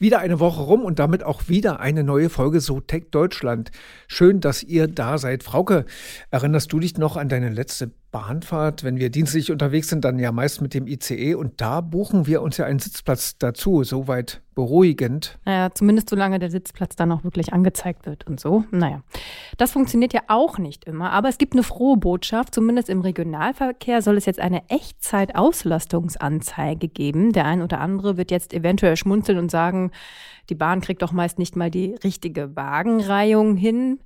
Wieder eine Woche rum und damit auch wieder eine neue Folge So Tech Deutschland. Schön, dass ihr da seid. Frauke, erinnerst du dich noch an deine letzte Bahnfahrt? Wenn wir dienstlich unterwegs sind, dann ja meist mit dem ICE und da buchen wir uns ja einen Sitzplatz dazu. Soweit beruhigend. Naja, zumindest solange der Sitzplatz dann auch wirklich angezeigt wird und so. Naja, das funktioniert ja auch nicht immer, aber es gibt eine frohe Botschaft. Zumindest im Regionalverkehr soll es jetzt eine Echtzeit-Auslastungsanzeige geben. Der ein oder andere wird jetzt eventuell schmunzeln und sagen, die Bahn kriegt doch meist nicht mal die richtige Wagenreihung hin.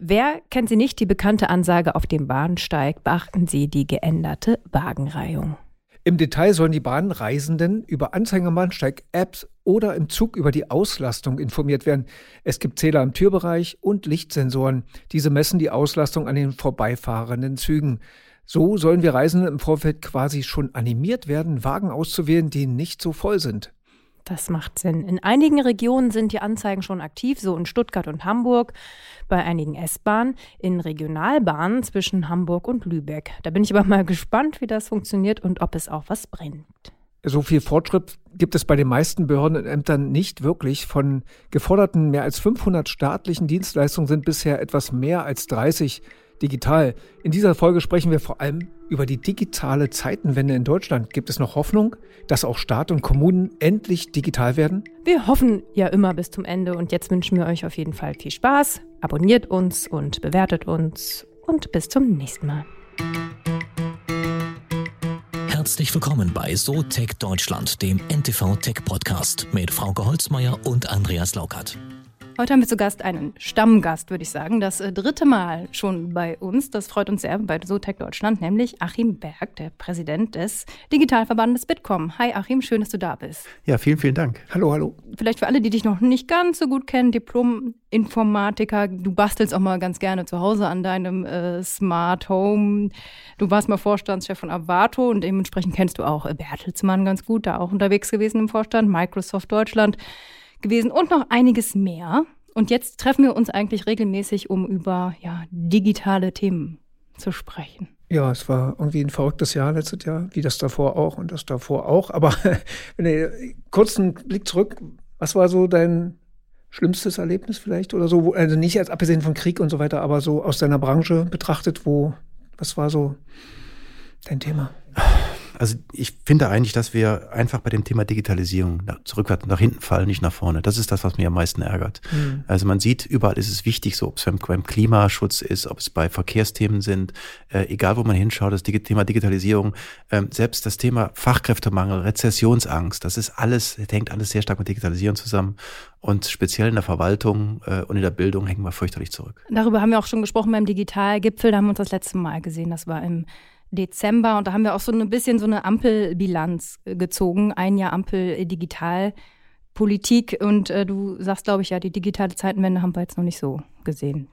Wer kennt sie nicht, die bekannte Ansage auf dem Bahnsteig, beachten Sie die geänderte Wagenreihung. Im Detail sollen die Bahnreisenden über Anzeigerbahnsteig-Apps oder im Zug über die Auslastung informiert werden. Es gibt Zähler im Türbereich und Lichtsensoren. Diese messen die Auslastung an den vorbeifahrenden Zügen. So sollen wir Reisende im Vorfeld quasi schon animiert werden, Wagen auszuwählen, die nicht so voll sind. Das macht Sinn. In einigen Regionen sind die Anzeigen schon aktiv, so in Stuttgart und Hamburg, bei einigen S-Bahnen, in Regionalbahnen zwischen Hamburg und Lübeck. Da bin ich aber mal gespannt, wie das funktioniert und ob es auch was bringt. So viel Fortschritt gibt es bei den meisten Behörden und Ämtern nicht wirklich. Von geforderten mehr als 500 staatlichen Dienstleistungen sind bisher etwas mehr als 30 digital. In dieser Folge sprechen wir vor allem über die digitale Zeitenwende in Deutschland. Gibt es noch Hoffnung, dass auch Staat und Kommunen endlich digital werden? Wir hoffen ja immer bis zum Ende und jetzt wünschen wir euch auf jeden Fall viel Spaß. Abonniert uns und bewertet uns und bis zum nächsten Mal. Herzlich willkommen bei So Tech Deutschland, dem NTV Tech Podcast mit Frauke Holzmeier und Andreas Laukert. Heute haben wir zu Gast einen Stammgast, würde ich sagen. Das äh, dritte Mal schon bei uns. Das freut uns sehr bei SoTech Deutschland, nämlich Achim Berg, der Präsident des Digitalverbandes Bitkom. Hi Achim, schön, dass du da bist. Ja, vielen, vielen Dank. Hallo, hallo. Vielleicht für alle, die dich noch nicht ganz so gut kennen, Diplom-Informatiker. Du bastelst auch mal ganz gerne zu Hause an deinem äh, Smart Home. Du warst mal Vorstandschef von Avato und dementsprechend kennst du auch äh, Bertelsmann ganz gut, da auch unterwegs gewesen im Vorstand, Microsoft Deutschland gewesen und noch einiges mehr. Und jetzt treffen wir uns eigentlich regelmäßig, um über ja, digitale Themen zu sprechen. Ja, es war irgendwie ein verrücktes Jahr letztes Jahr, wie das davor auch und das davor auch. Aber wenn du kurzen Blick zurück, was war so dein schlimmstes Erlebnis vielleicht oder so? Also nicht als abgesehen von Krieg und so weiter, aber so aus deiner Branche betrachtet, wo, was war so dein Thema? Also ich finde eigentlich, dass wir einfach bei dem Thema Digitalisierung nach, zurückwärts nach hinten fallen, nicht nach vorne. Das ist das, was mir am meisten ärgert. Mhm. Also man sieht, überall ist es wichtig, so ob es beim, beim Klimaschutz ist, ob es bei Verkehrsthemen sind, äh, egal wo man hinschaut, das Thema Digitalisierung, äh, selbst das Thema Fachkräftemangel, Rezessionsangst, das ist alles, hängt alles sehr stark mit Digitalisierung zusammen. Und speziell in der Verwaltung äh, und in der Bildung hängen wir fürchterlich zurück. Darüber haben wir auch schon gesprochen beim Digitalgipfel, da haben wir uns das letzte Mal gesehen. Das war im Dezember und da haben wir auch so ein bisschen so eine Ampelbilanz äh, gezogen, ein Jahr Ampel äh, Digitalpolitik und äh, du sagst, glaube ich, ja, die digitale Zeitenwende haben wir jetzt noch nicht so gesehen.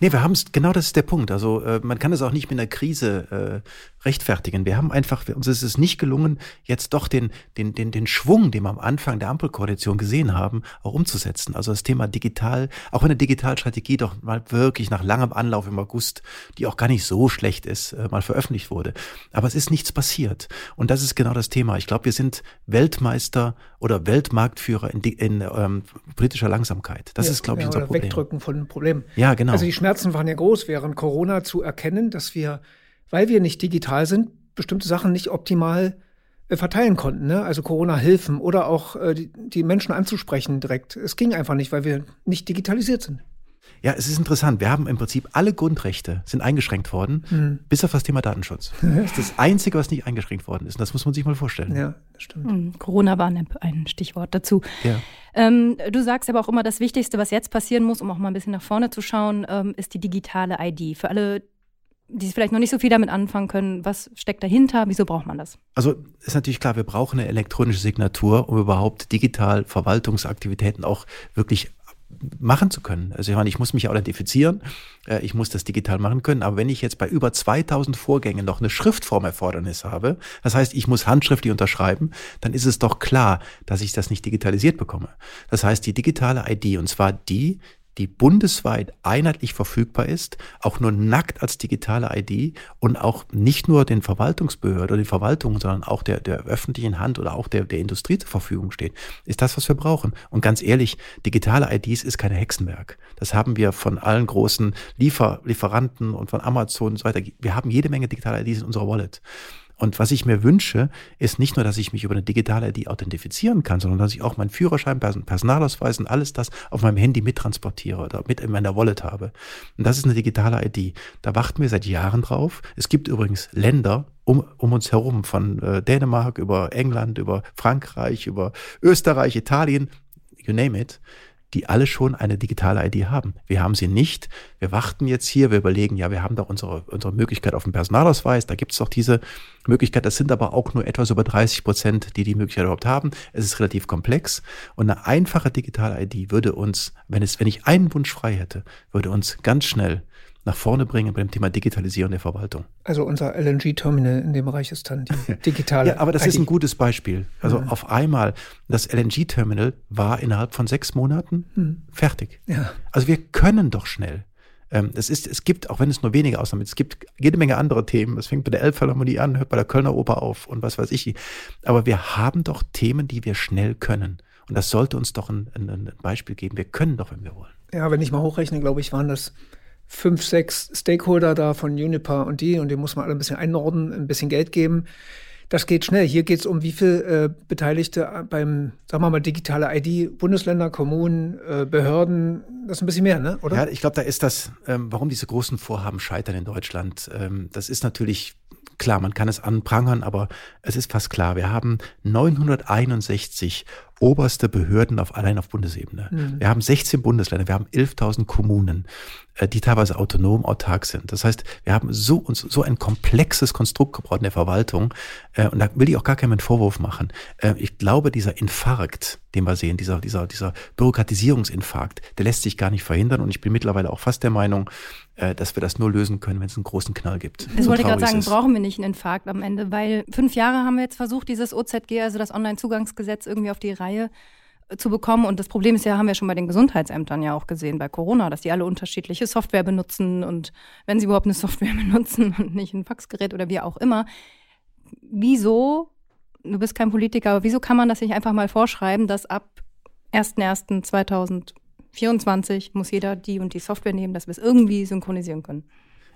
Nee, wir haben es, genau das ist der Punkt. Also äh, man kann es auch nicht mit einer Krise äh, rechtfertigen. Wir haben einfach, uns ist es nicht gelungen, jetzt doch den, den, den, den Schwung, den wir am Anfang der Ampelkoalition gesehen haben, auch umzusetzen. Also das Thema digital, auch wenn eine Digitalstrategie doch mal wirklich nach langem Anlauf im August, die auch gar nicht so schlecht ist, äh, mal veröffentlicht wurde. Aber es ist nichts passiert. Und das ist genau das Thema. Ich glaube, wir sind Weltmeister oder Weltmarktführer in, in ähm, politischer Langsamkeit. Das ja, ist, glaube ich, ja, unser Problem. Wegdrücken von Problemen. Ja, genau. Also die Schmerzen waren ja groß während Corona zu erkennen, dass wir weil wir nicht digital sind, bestimmte Sachen nicht optimal äh, verteilen konnten. Ne? Also Corona-Hilfen oder auch äh, die, die Menschen anzusprechen direkt. Es ging einfach nicht, weil wir nicht digitalisiert sind. Ja, es ist interessant. Wir haben im Prinzip alle Grundrechte sind eingeschränkt worden, mhm. bis auf das Thema Datenschutz. Das ist das Einzige, was nicht eingeschränkt worden ist. Und das muss man sich mal vorstellen. Ja, das stimmt. Mhm. Corona war ein Stichwort dazu. Ja. Ähm, du sagst aber auch immer, das Wichtigste, was jetzt passieren muss, um auch mal ein bisschen nach vorne zu schauen, ähm, ist die digitale ID. Für alle, die vielleicht noch nicht so viel damit anfangen können, was steckt dahinter, wieso braucht man das? Also ist natürlich klar, wir brauchen eine elektronische Signatur, um überhaupt digital Verwaltungsaktivitäten auch wirklich machen zu können. Also ich meine, ich muss mich authentifizieren, äh, ich muss das digital machen können, aber wenn ich jetzt bei über 2000 Vorgängen noch eine Schriftformerfordernis habe, das heißt, ich muss handschriftlich unterschreiben, dann ist es doch klar, dass ich das nicht digitalisiert bekomme. Das heißt, die digitale ID, und zwar die, die bundesweit einheitlich verfügbar ist, auch nur nackt als digitale ID und auch nicht nur den Verwaltungsbehörden oder den Verwaltungen, sondern auch der, der öffentlichen Hand oder auch der, der Industrie zur Verfügung steht, ist das, was wir brauchen. Und ganz ehrlich, digitale IDs ist keine Hexenwerk. Das haben wir von allen großen Liefer Lieferanten und von Amazon und so weiter. Wir haben jede Menge digitale IDs in unserer Wallet. Und was ich mir wünsche, ist nicht nur, dass ich mich über eine digitale ID authentifizieren kann, sondern dass ich auch meinen Führerschein, Personalausweis und alles das auf meinem Handy mittransportiere oder mit in meiner Wallet habe. Und das ist eine digitale ID. Da warten wir seit Jahren drauf. Es gibt übrigens Länder, um, um uns herum, von äh, Dänemark über England, über Frankreich, über Österreich, Italien, you name it, die alle schon eine digitale ID haben. Wir haben sie nicht. Wir warten jetzt hier, wir überlegen, ja, wir haben doch unsere, unsere Möglichkeit auf dem Personalausweis, da gibt es doch diese Möglichkeit. Das sind aber auch nur etwas über 30 Prozent, die die Möglichkeit überhaupt haben. Es ist relativ komplex und eine einfache digitale ID würde uns, wenn es, wenn ich einen Wunsch frei hätte, würde uns ganz schnell nach vorne bringen beim Thema Digitalisierung der Verwaltung. Also unser LNG-Terminal in dem Bereich ist dann die digitale. ja, aber das ID. ist ein gutes Beispiel. Also mhm. auf einmal, das LNG-Terminal war innerhalb von sechs Monaten mhm. fertig. Ja. Also wir können doch schnell. Ähm, es, ist, es gibt, auch wenn es nur wenige Ausnahmen gibt, es gibt jede Menge andere Themen. Es fängt bei der Elbphilharmonie an, hört bei der Kölner Oper auf und was weiß ich. Aber wir haben doch Themen, die wir schnell können. Und das sollte uns doch ein, ein, ein Beispiel geben. Wir können doch, wenn wir wollen. Ja, wenn ich mal hochrechne, glaube ich, waren das fünf, sechs Stakeholder da von Juniper und die und die muss man alle ein bisschen einordnen, ein bisschen Geld geben. Das geht schnell. Hier geht es um wie viele äh, Beteiligte beim, sagen wir mal, digitale ID, Bundesländer, Kommunen, äh, Behörden. Das ist ein bisschen mehr, ne? oder? Ja, ich glaube, da ist das, ähm, warum diese großen Vorhaben scheitern in Deutschland. Ähm, das ist natürlich klar, man kann es anprangern, aber es ist fast klar. Wir haben 961 oberste Behörden auf, allein auf Bundesebene. Mhm. Wir haben 16 Bundesländer, wir haben 11.000 Kommunen, äh, die teilweise autonom, autark sind. Das heißt, wir haben so, uns, so ein komplexes Konstrukt gebraucht in der Verwaltung. Äh, und da will ich auch gar keinen Vorwurf machen. Äh, ich glaube, dieser Infarkt, den wir sehen, dieser, dieser, dieser Bürokratisierungsinfarkt, der lässt sich gar nicht verhindern. Und ich bin mittlerweile auch fast der Meinung, dass wir das nur lösen können, wenn es einen großen Knall gibt. Das so wollte ich gerade sagen, brauchen wir nicht einen Infarkt am Ende, weil fünf Jahre haben wir jetzt versucht, dieses OZG, also das Onlinezugangsgesetz, irgendwie auf die Reihe Reihe äh, zu bekommen. Und das Problem ist ja, haben wir schon bei den Gesundheitsämtern ja auch gesehen, bei Corona, dass die alle unterschiedliche Software benutzen und wenn sie überhaupt eine Software benutzen und nicht ein Faxgerät oder wie auch immer. Wieso, du bist kein Politiker, aber wieso kann man das nicht einfach mal vorschreiben, dass ab 1.1.2024 muss jeder die und die Software nehmen, dass wir es irgendwie synchronisieren können?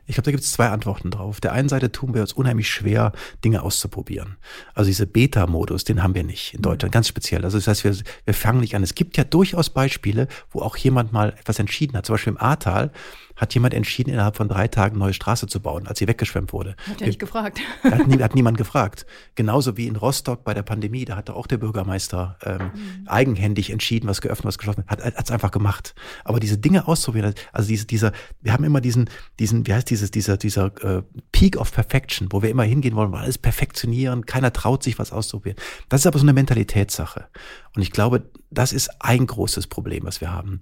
Ich glaube, da gibt es zwei Antworten drauf. Auf der einen Seite tun wir uns unheimlich schwer, Dinge auszuprobieren. Also diese Beta-Modus, den haben wir nicht in Deutschland, ganz speziell. Also das heißt, wir, wir fangen nicht an. Es gibt ja durchaus Beispiele, wo auch jemand mal etwas entschieden hat. Zum Beispiel im Ahrtal hat jemand entschieden, innerhalb von drei Tagen eine neue Straße zu bauen, als sie weggeschwemmt wurde. Hat er nicht gefragt. Hat, nie, hat, niemand gefragt. Genauso wie in Rostock bei der Pandemie, da hatte auch der Bürgermeister ähm, mhm. eigenhändig entschieden, was geöffnet, was geschlossen hat, hat es einfach gemacht. Aber diese Dinge auszuprobieren, also diese, dieser, wir haben immer diesen, diesen, wie heißt dieses, dieser, dieser äh, Peak of Perfection, wo wir immer hingehen wollen, wir alles perfektionieren, keiner traut sich was auszuprobieren. Das ist aber so eine Mentalitätssache. Und ich glaube, das ist ein großes Problem, was wir haben.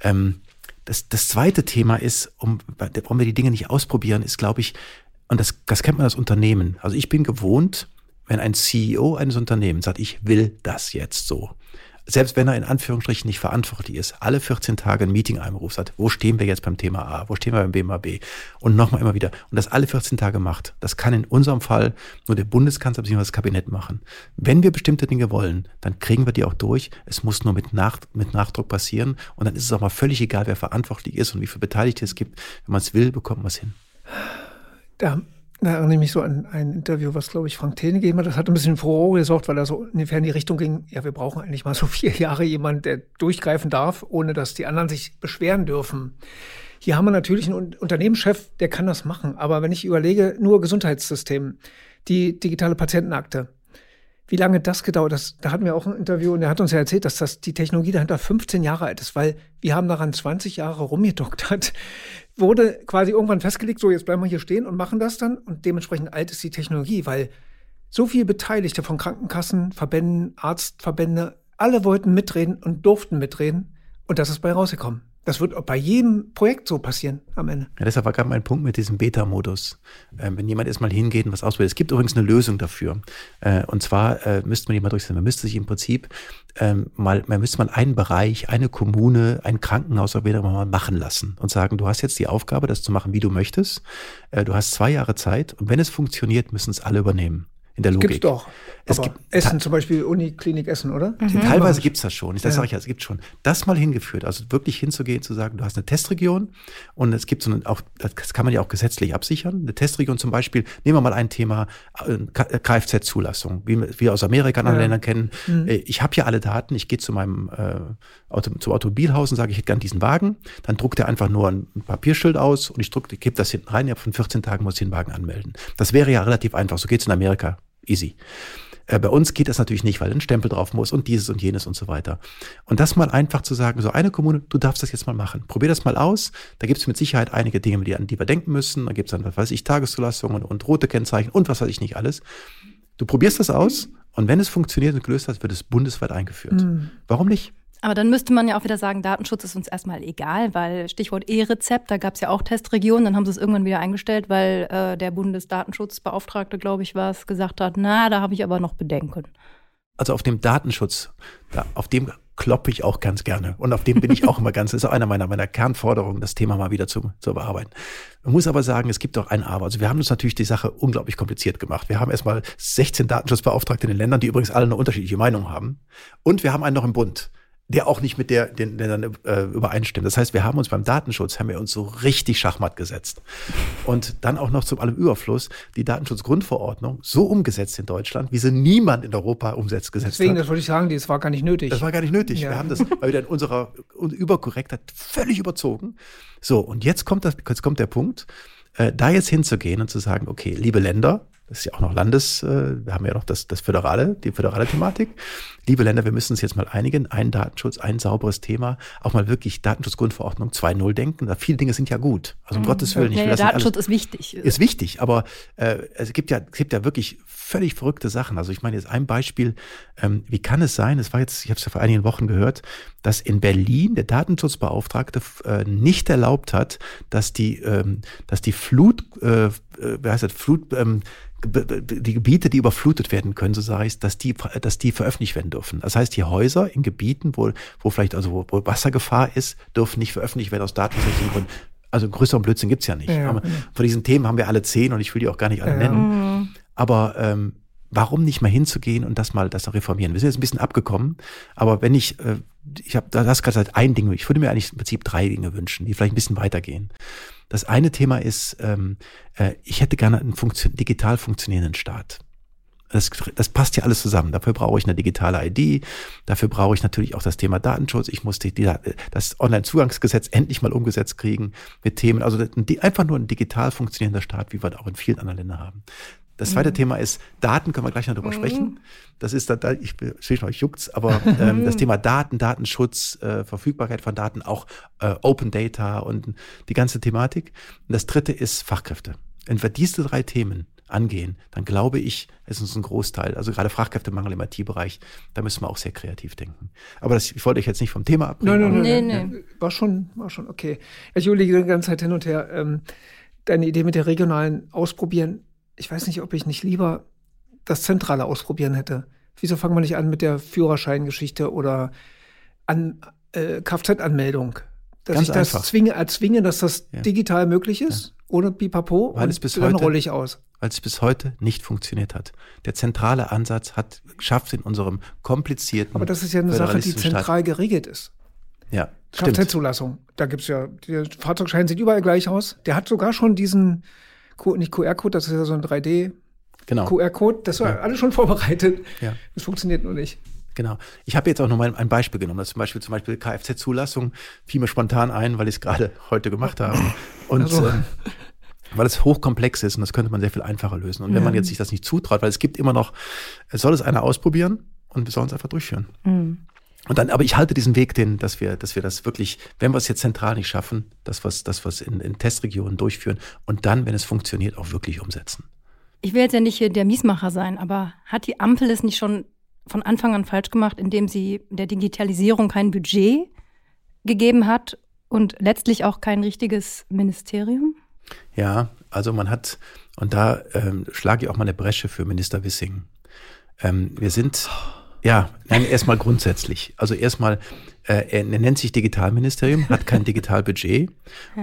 Ähm, das, das zweite Thema ist, um, warum wir die Dinge nicht ausprobieren, ist, glaube ich, und das, das kennt man als Unternehmen. Also ich bin gewohnt, wenn ein CEO eines Unternehmens sagt, ich will das jetzt so, selbst wenn er in Anführungsstrichen nicht verantwortlich ist, alle 14 Tage ein Meeting einberuft, sagt, wo stehen wir jetzt beim Thema A, wo stehen wir beim BMAB und nochmal immer wieder und das alle 14 Tage macht, das kann in unserem Fall nur der Bundeskanzler bzw. das Kabinett machen. Wenn wir bestimmte Dinge wollen, dann kriegen wir die auch durch. Es muss nur mit, Nach mit Nachdruck passieren und dann ist es auch mal völlig egal, wer verantwortlich ist und wie viele Beteiligte es gibt. Wenn man es will, bekommt man es hin. Da da erinnere ich mich so an ein Interview, was, glaube ich, Frank Thene gegeben hat. Das hat ein bisschen Furore gesorgt, weil er so ungefähr in die Richtung ging, ja, wir brauchen eigentlich mal so vier Jahre jemanden, der durchgreifen darf, ohne dass die anderen sich beschweren dürfen. Hier haben wir natürlich einen Unternehmenschef, der kann das machen. Aber wenn ich überlege, nur Gesundheitssystem, die digitale Patientenakte, wie lange das gedauert hat, da hatten wir auch ein Interview und er hat uns ja erzählt, dass das die Technologie dahinter 15 Jahre alt ist, weil wir haben daran 20 Jahre rumgedoktert. Wurde quasi irgendwann festgelegt, so jetzt bleiben wir hier stehen und machen das dann und dementsprechend alt ist die Technologie, weil so viele Beteiligte von Krankenkassen, Verbänden, Arztverbände, alle wollten mitreden und durften mitreden und das ist bei rausgekommen. Das wird bei jedem Projekt so passieren am Ende. Ja, deshalb war gerade mein Punkt mit diesem Beta-Modus. Ähm, wenn jemand erstmal hingeht und was ausprobiert. Es gibt übrigens eine Lösung dafür. Äh, und zwar äh, müsste man die mal durchsetzen. Man müsste sich im Prinzip ähm, mal, man müsste mal einen Bereich, eine Kommune, ein Krankenhaus oder mal machen lassen und sagen, du hast jetzt die Aufgabe, das zu machen, wie du möchtest. Äh, du hast zwei Jahre Zeit und wenn es funktioniert, müssen es alle übernehmen in der Logik. Gibt's doch. Es Aber gibt Essen zum Beispiel, Uniklinik Essen, oder? Mhm. Teilweise gibt's das schon. Das Ja. sage ich ja, es gibt schon. Das mal hingeführt, also wirklich hinzugehen, zu sagen, du hast eine Testregion und es gibt so eine, auch, das kann man ja auch gesetzlich absichern. Eine Testregion zum Beispiel, nehmen wir mal ein Thema, äh, Kfz-Zulassung, wie wir aus Amerika und anderen Ja. Ländern kennen. Äh, Ich habe ja alle Daten, ich gehe zu meinem äh, Auto, zum Automobilhaus und sage, ich hätte gern diesen Wagen. Dann druckt er einfach nur ein Papierschild aus und ich drucke, gebe das hinten rein, ja, von 14 Tagen muss ich den Wagen anmelden. Das wäre ja relativ einfach, so geht's in Amerika. Easy. Äh, Bei uns geht das natürlich nicht, weil ein Stempel drauf muss und dieses und jenes und so weiter. Und das mal einfach zu sagen, so eine Kommune, du darfst das jetzt mal machen. Probier das mal aus. Da gibt es mit Sicherheit einige Dinge, die, an die wir denken müssen. Da gibt es dann, was weiß ich, Tageszulassungen und, und rote Kennzeichen und was weiß ich nicht alles. Du probierst das aus und wenn es funktioniert und gelöst hat, wird es bundesweit eingeführt. Warum nicht? Aber dann müsste man ja auch wieder sagen, Datenschutz ist uns erstmal egal, weil Stichwort E-Rezept, da gab es ja auch Testregionen, dann haben sie es irgendwann wieder eingestellt, weil äh, der Bundesdatenschutzbeauftragte, glaube ich, war es, gesagt hat, na, da habe ich aber noch Bedenken. Also auf dem Datenschutz, da, auf dem kloppe ich auch ganz gerne. Und auf dem bin ich auch immer ganz, das ist auch einer meiner, meiner Kernforderungen, das Thema mal wieder zu, zu bearbeiten. Man muss aber sagen, es gibt auch ein Aber. Also wir haben uns natürlich die Sache unglaublich kompliziert gemacht. Wir haben erstmal 16 Datenschutzbeauftragte in den Ländern, die übrigens alle eine unterschiedliche Meinung haben. Und wir haben einen noch im Bund der auch nicht mit der, den Ländern äh, übereinstimmt. Das heißt, wir haben uns beim Datenschutz, haben wir uns so richtig Schachmatt gesetzt. Und dann auch noch zum allem Überfluss die Datenschutzgrundverordnung so umgesetzt in Deutschland, wie sie niemand in Europa umsetzt gesetzt Deswegen, hat. das wollte ich sagen, das war gar nicht nötig. Das war gar nicht nötig. Ja. Wir haben das weil wir in unserer Überkorrektheit völlig überzogen. So, und jetzt kommt, das, jetzt kommt der Punkt, äh, da jetzt hinzugehen und zu sagen, okay, liebe Länder, das ist ja auch noch Landes, äh, wir haben ja noch das, das föderale, die föderale Thematik. Liebe Länder, wir müssen uns jetzt mal einigen, ein Datenschutz, ein sauberes Thema, auch mal wirklich Datenschutzgrundverordnung 2.0 denken. Da viele Dinge sind ja gut. Also um Gottes Willen, ich will das nicht alles Datenschutz ist wichtig. ist wichtig, aber äh, es gibt ja es gibt ja wirklich völlig verrückte Sachen. Also ich meine jetzt ein Beispiel, ähm, wie kann es sein? Es war jetzt, ich habe es ja vor einigen Wochen gehört, dass in Berlin der Datenschutzbeauftragte äh, nicht erlaubt hat, dass die ähm, dass die Flut, äh, wie heißt das, Flut ähm, die Gebiete, die überflutet werden können, so sage ich, dass die, dass die veröffentlicht werden dürfen. Das heißt, die Häuser in Gebieten, wo, wo vielleicht also wo, wo Wassergefahr ist, dürfen nicht veröffentlicht werden aus datenschutzrechtlichen Gründen. Also größeren Blödsinn gibt's ja nicht. Ja, Aber ja. von diesen Themen haben wir alle zehn und ich will die auch gar nicht alle Ja. nennen. Aber ähm, warum nicht mal hinzugehen und das mal das reformieren? Wir sind jetzt ein bisschen abgekommen, aber wenn ich, äh, ich habe, das gerade seit ein Ding, ich würde mir eigentlich im Prinzip drei Dinge wünschen, die vielleicht ein bisschen weitergehen. Das eine Thema ist, ähm, äh, ich hätte gerne einen funktio digital funktionierenden Staat. Das, das passt ja alles zusammen. Dafür brauche ich eine digitale ID. Dafür brauche ich natürlich auch das Thema Datenschutz. Ich muss die, die, das Online-Zugangsgesetz endlich mal umgesetzt kriegen mit Themen. Also einfach nur ein digital funktionierender Staat, wie wir das auch in vielen anderen Ländern haben. Das zweite Thema ist Daten, können wir gleich noch drüber sprechen. Das ist da, da ich sehe schon, euch juckt's, aber ähm, das Thema Daten, Datenschutz, äh, Verfügbarkeit von Daten, auch äh, Open Data und die ganze Thematik. Und das dritte ist Fachkräfte. Wenn wir diese drei Themen angehen, dann glaube ich, ist uns ein Großteil, also gerade Fachkräftemangel im IT-Bereich, da müssen wir auch sehr kreativ denken. Aber das, ich wollte euch jetzt nicht vom Thema abbringen. Nein, nein, nein, Nee, nein, nein. War schon, war schon okay. Ich überlege die ganze Zeit hin und her. Ähm, deine Idee mit der regionalen Ausprobieren, ich weiß nicht, ob ich nicht lieber das zentrale Ausprobieren hätte. Wieso fangen wir nicht an mit der Führerscheingeschichte oder an äh, Kfz-Anmeldung? Dass Ganz ich das einfach. zwinge, erzwinge, dass das Ja. digital möglich ist, ohne Pipapo, Weil und es bis dann heute- rolle ich aus. weil es bis heute nicht funktioniert hat. Der zentrale Ansatz hat schafft in unserem komplizierten Aber das ist ja eine Sache, die zentral geregelt ist. Staat. Ja. Kfz-Zulassung. Da gibt's ja, der Fahrzeugschein sieht überall gleich aus. Der hat sogar schon diesen, Q- nicht QR-Code, das ist ja so ein 3D. Genau. QR-Code, das war alles schon vorbereitet. Ja. Das funktioniert nur nicht. Genau. Ich habe jetzt auch noch mal ein Beispiel genommen. Das zum Beispiel zum Beispiel Kfz-Zulassung fiel mir spontan ein, weil ich es gerade heute gemacht habe. Und Also. ähm, weil es hochkomplex ist und das könnte man sehr viel einfacher lösen. Und wenn man jetzt sich das nicht zutraut, weil es gibt immer noch, es soll es einer ausprobieren und wir sollen es einfach durchführen. Und dann, aber ich halte diesen Weg, den, dass wir, dass wir das wirklich, wenn wir es jetzt zentral nicht schaffen, dass wir es, dass wir es in, in Testregionen durchführen und dann, wenn es funktioniert, auch wirklich umsetzen. Ich will jetzt ja nicht hier der Miesmacher sein, aber hat die Ampel es nicht schon von Anfang an falsch gemacht, indem sie der Digitalisierung kein Budget gegeben hat, Und letztlich auch kein richtiges Ministerium? Ja, also man hat, und da ähm, schlage ich auch mal eine Bresche für Minister Wissing. Ähm, wir sind, ja, nein, erstmal grundsätzlich. Also erstmal, äh, er nennt sich Digitalministerium, hat kein Digitalbudget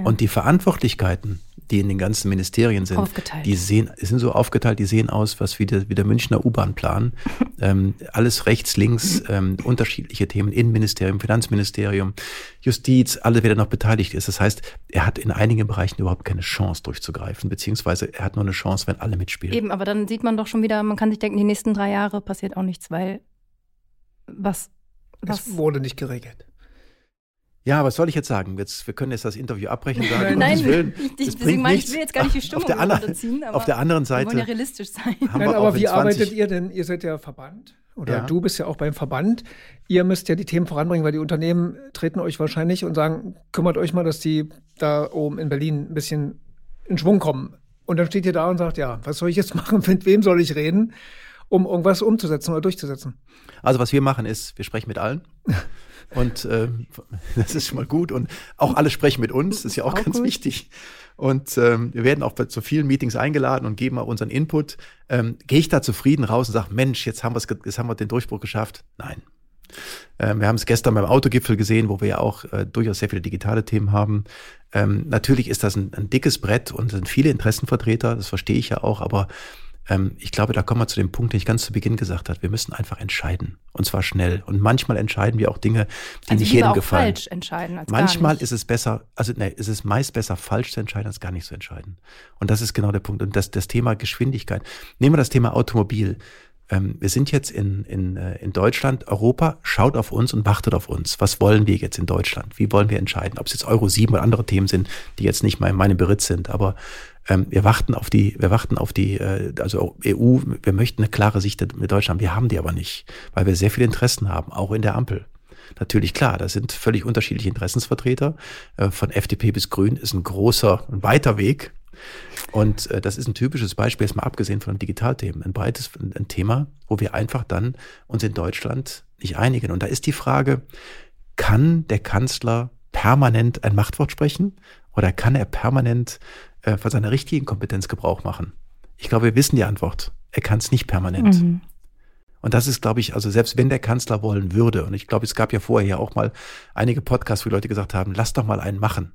und die Verantwortlichkeiten, die in den ganzen Ministerien sind, Aufgeteilt. die sehen, sind so aufgeteilt, die sehen aus, was wie der, wie der Münchner U-Bahn-Plan. ähm, alles rechts, links, ähm, unterschiedliche Themen, Innenministerium, Finanzministerium, Justiz, alle, wer da noch beteiligt ist. Das heißt, er hat in einigen Bereichen überhaupt keine Chance durchzugreifen, beziehungsweise er hat nur eine Chance, wenn alle mitspielen. Eben, aber dann sieht man doch schon wieder, man kann sich denken, die nächsten drei Jahre passiert auch nichts, weil was, was Es wurde nicht geregelt. Ja, was soll ich jetzt sagen? Jetzt, wir können jetzt das Interview abbrechen sagen, Nein, um Willen, ich, das deswegen meine ich, nichts. ich will jetzt gar nicht die Auf Stimmung der anderen- runterziehen, aber Auf der anderen wir wollen ja Seite realistisch sein. haben Nein, wir aber wie 20 arbeitet ihr denn? Ihr seid ja Verband oder Ja. du bist ja auch beim Verband. Ihr müsst ja die Themen voranbringen, weil die Unternehmen treten euch wahrscheinlich und sagen, kümmert euch mal, dass die da oben in Berlin ein bisschen in Schwung kommen. Und dann steht ihr da und sagt, ja, was soll ich jetzt machen? Mit wem soll ich reden, um irgendwas umzusetzen oder durchzusetzen? Also was wir machen ist, wir sprechen mit allen. Und äh, das ist schon mal gut. Und auch alle sprechen mit uns, das ist ja auch, Auch ganz gut. wichtig. Und ähm, wir werden auch zu vielen Meetings eingeladen und geben mal unseren Input. Ähm, Gehe ich da zufrieden raus und sage, Mensch, jetzt haben, jetzt haben wir den Durchbruch geschafft? Nein. Ähm, wir haben es gestern beim Autogipfel gesehen, wo wir ja auch äh, durchaus sehr viele digitale Themen haben. Ähm, natürlich ist das ein, ein dickes Brett und sind viele Interessenvertreter, das verstehe ich ja auch, aber ähm, ich glaube, da kommen wir zu dem Punkt, den ich ganz zu Beginn gesagt habe. Wir müssen einfach entscheiden. Und zwar schnell. Und manchmal entscheiden wir auch Dinge, die also nicht jedem auch gefallen. falsch entscheiden als Manchmal ist es besser, also ne, ist es meist besser, falsch zu entscheiden, als gar nicht zu entscheiden. Und das ist genau der Punkt. Und das, das Thema Geschwindigkeit. Nehmen wir das Thema Automobil. Ähm, wir sind jetzt in, in, äh, in Deutschland. Europa schaut auf uns und wartet auf uns. Was wollen wir jetzt in Deutschland? Wie wollen wir entscheiden? Ob es jetzt Euro 7 oder andere Themen sind, die jetzt nicht mal in meinem Beritt sind. Aber ähm, wir warten auf die, wir warten auf die, äh, also EU, wir möchten eine klare Sicht mit Deutschland. Wir haben die aber nicht, weil wir sehr viele Interessen haben, auch in der Ampel. Natürlich klar, da sind völlig unterschiedliche Interessensvertreter. Äh, Von FDP bis Grün ist ein großer, ein weiter Weg. Und äh, das ist ein typisches Beispiel, jetzt mal abgesehen von Digitalthemen, ein breites ein Thema, wo wir einfach dann uns in Deutschland nicht einigen. Und da ist die Frage, kann der Kanzler permanent ein Machtwort sprechen oder kann er permanent äh, von seiner richtigen Kompetenz Gebrauch machen? Ich glaube, wir wissen die Antwort. Er kann es nicht permanent. Mhm. Und das ist, glaube ich, also selbst wenn der Kanzler wollen würde, und ich glaube, es gab ja vorher ja auch mal einige Podcasts, wo Leute gesagt haben, lass doch mal einen machen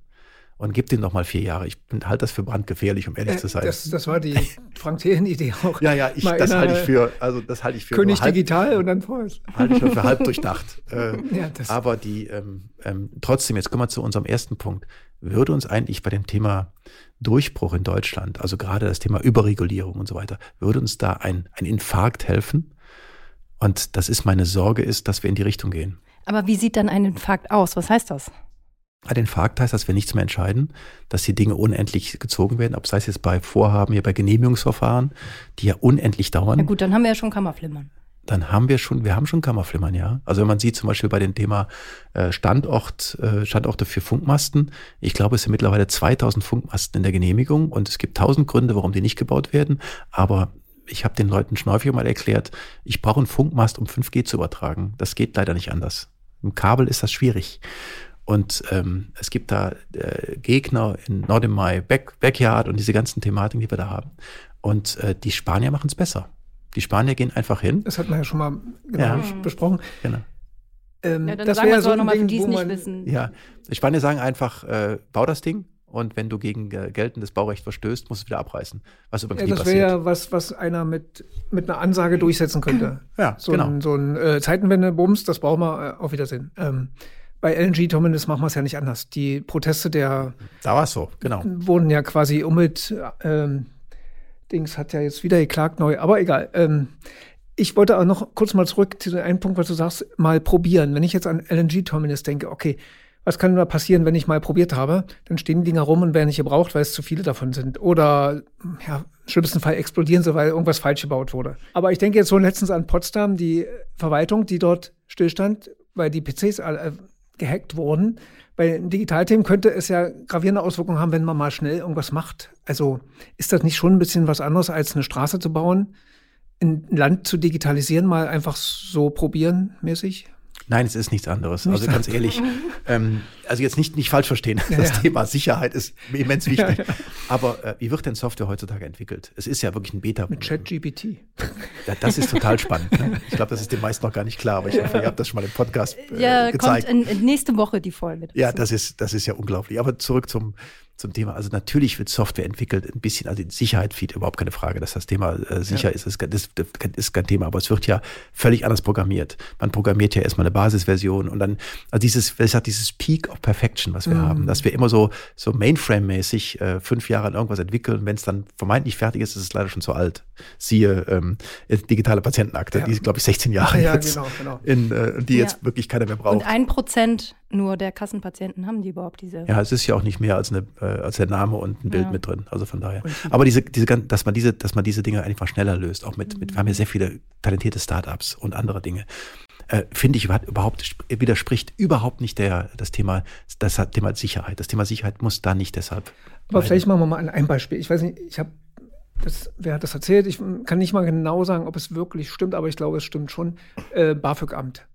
und gib dem doch mal vier Jahre. Ich halte das für brandgefährlich, um ehrlich Äh, zu sein. Das, das war die Frank Thelen-Idee auch. ja, ja, ich, das halte ich für, also das halte ich für König halb, digital und dann vorher. halte ich nur für halb durchdacht. Äh, Ja, das- aber die, ähm, ähm, trotzdem, jetzt kommen wir zu unserem ersten Punkt. Würde uns eigentlich bei dem Thema Durchbruch in Deutschland, also gerade das Thema Überregulierung und so weiter, würde uns da ein, ein Infarkt helfen? Und das ist meine Sorge, ist, dass wir in die Richtung gehen. Aber wie sieht dann ein Infarkt aus? Was heißt das? Ein Infarkt heißt, dass wir nichts mehr entscheiden, dass die Dinge unendlich gezogen werden, ob sei es jetzt bei Vorhaben, hier bei Genehmigungsverfahren, die ja unendlich dauern. Na gut, dann haben wir ja schon Kammerflimmern. dann haben wir schon, wir haben schon Kammerflimmern, ja. Also wenn man sieht zum Beispiel bei dem Thema äh, Standort, äh, Standorte für Funkmasten, ich glaube, es sind mittlerweile 2000 Funkmasten in der Genehmigung und es gibt tausend Gründe, warum die nicht gebaut werden. Aber ich habe den Leuten schon häufig mal erklärt, ich brauche einen Funkmast, um 5G zu übertragen. Das geht leider nicht anders. Im Kabel ist das schwierig. Und ähm, es gibt da äh, Gegner in Nordemai, Back, Backyard und diese ganzen Thematiken, die wir da haben. Und äh, die Spanier machen es besser. Die Spanier gehen einfach hin. Das hat man ja schon mal genau Ja. besprochen. Genau. Ähm, Ja, dann das sagen wir wäre es so aber ein nochmal für die es nicht wissen. Ja, die Spanier sagen einfach, äh, bau das Ding und wenn du gegen äh, geltendes Baurecht verstößt, musst du es wieder abreißen. Was übrigens Ja, nie das passiert. wäre ja was, was einer mit, mit einer Ansage durchsetzen könnte. Ja, So genau. ein, so ein äh, Zeitenwende-Bums, das brauchen wir äh, auf Wiedersehen. Ähm, bei LNG zumindest machen wir es ja nicht anders. Die Proteste der Da war es so, genau. wurden ja quasi Umwelt, ähm, Dings hat ja jetzt wieder geklagt neu, aber egal. Ähm, ich wollte auch noch kurz mal zurück zu dem einen Punkt, was du sagst, mal probieren. Wenn ich jetzt an LNG-Terminals denke, okay, was kann da passieren, wenn ich mal probiert habe? Dann stehen die Dinger rum und werden nicht gebraucht, weil es zu viele davon sind. Oder, ja, im schlimmsten Fall explodieren sie, weil irgendwas falsch gebaut wurde. Aber ich denke jetzt so letztens an Potsdam, die Verwaltung, die dort stillstand, weil die PCs alle, gehackt wurden. Bei Digitalthemen könnte es ja gravierende Auswirkungen haben, wenn man mal schnell irgendwas macht. Also ist das nicht schon ein bisschen was anderes, als eine Straße zu bauen? Ein Land zu digitalisieren, mal einfach so probieren mäßig? Nein, es ist nichts anderes. Also ganz ehrlich, ähm, also jetzt nicht, nicht falsch verstehen. Ja, das ja. Thema Sicherheit ist immens wichtig. Ja, Aber äh, wie wird denn Software heutzutage entwickelt? Es ist ja wirklich ein Beta. Mit ChatGPT. Ja, das ist total spannend. Ne? Ich glaube, das ist den meisten noch gar nicht klar, aber ich hoffe, ihr habt das schon mal im Podcast äh, ja, gezeigt. Kommt in, in nächste Woche die Folge. Ja, das ist, das ist ja unglaublich. Aber zurück zum, zum Thema. Also natürlich wird Software entwickelt, ein bisschen, also die Sicherheit fehlt überhaupt keine Frage, dass das Thema äh, sicher ja. ist, ist, das, das ist kein Thema, aber es wird ja völlig anders programmiert. Man programmiert ja erstmal eine Basisversion und dann, also dieses, ich sag, dieses Peak of Perfection, was wir mhm. haben, dass wir immer so, so Mainframe-mäßig äh, fünf Jahre an irgendwas entwickeln, wenn es dann vermeintlich fertig ist, ist es leider schon zu alt. Siehe ähm, digitale Patientenakte, ja. die ist, glaube ich, 16 Jahre ja, jetzt, genau, genau. In, äh, die jetzt wirklich keiner mehr braucht. Und ein Prozent nur der Kassenpatienten haben die überhaupt diese. Ja, es ist ja auch nicht mehr als, eine, äh, als der Name und ein Bild ja. mit drin. Also von daher. Aber diese, diese, dass man diese, dass man diese Dinge einfach schneller löst, auch mit, mit wir haben ja sehr viele talentierte Startups und andere Dinge. Äh, finde ich überhaupt widerspricht überhaupt nicht der das Thema das Thema Sicherheit. Das Thema Sicherheit muss da nicht deshalb. Aber bleiben. vielleicht machen wir mal ein Beispiel. Ich weiß nicht, ich habe das, wer hat das erzählt? Ich kann nicht mal genau sagen, ob es wirklich stimmt, aber ich glaube, es stimmt schon. Äh, BAföG-Amt.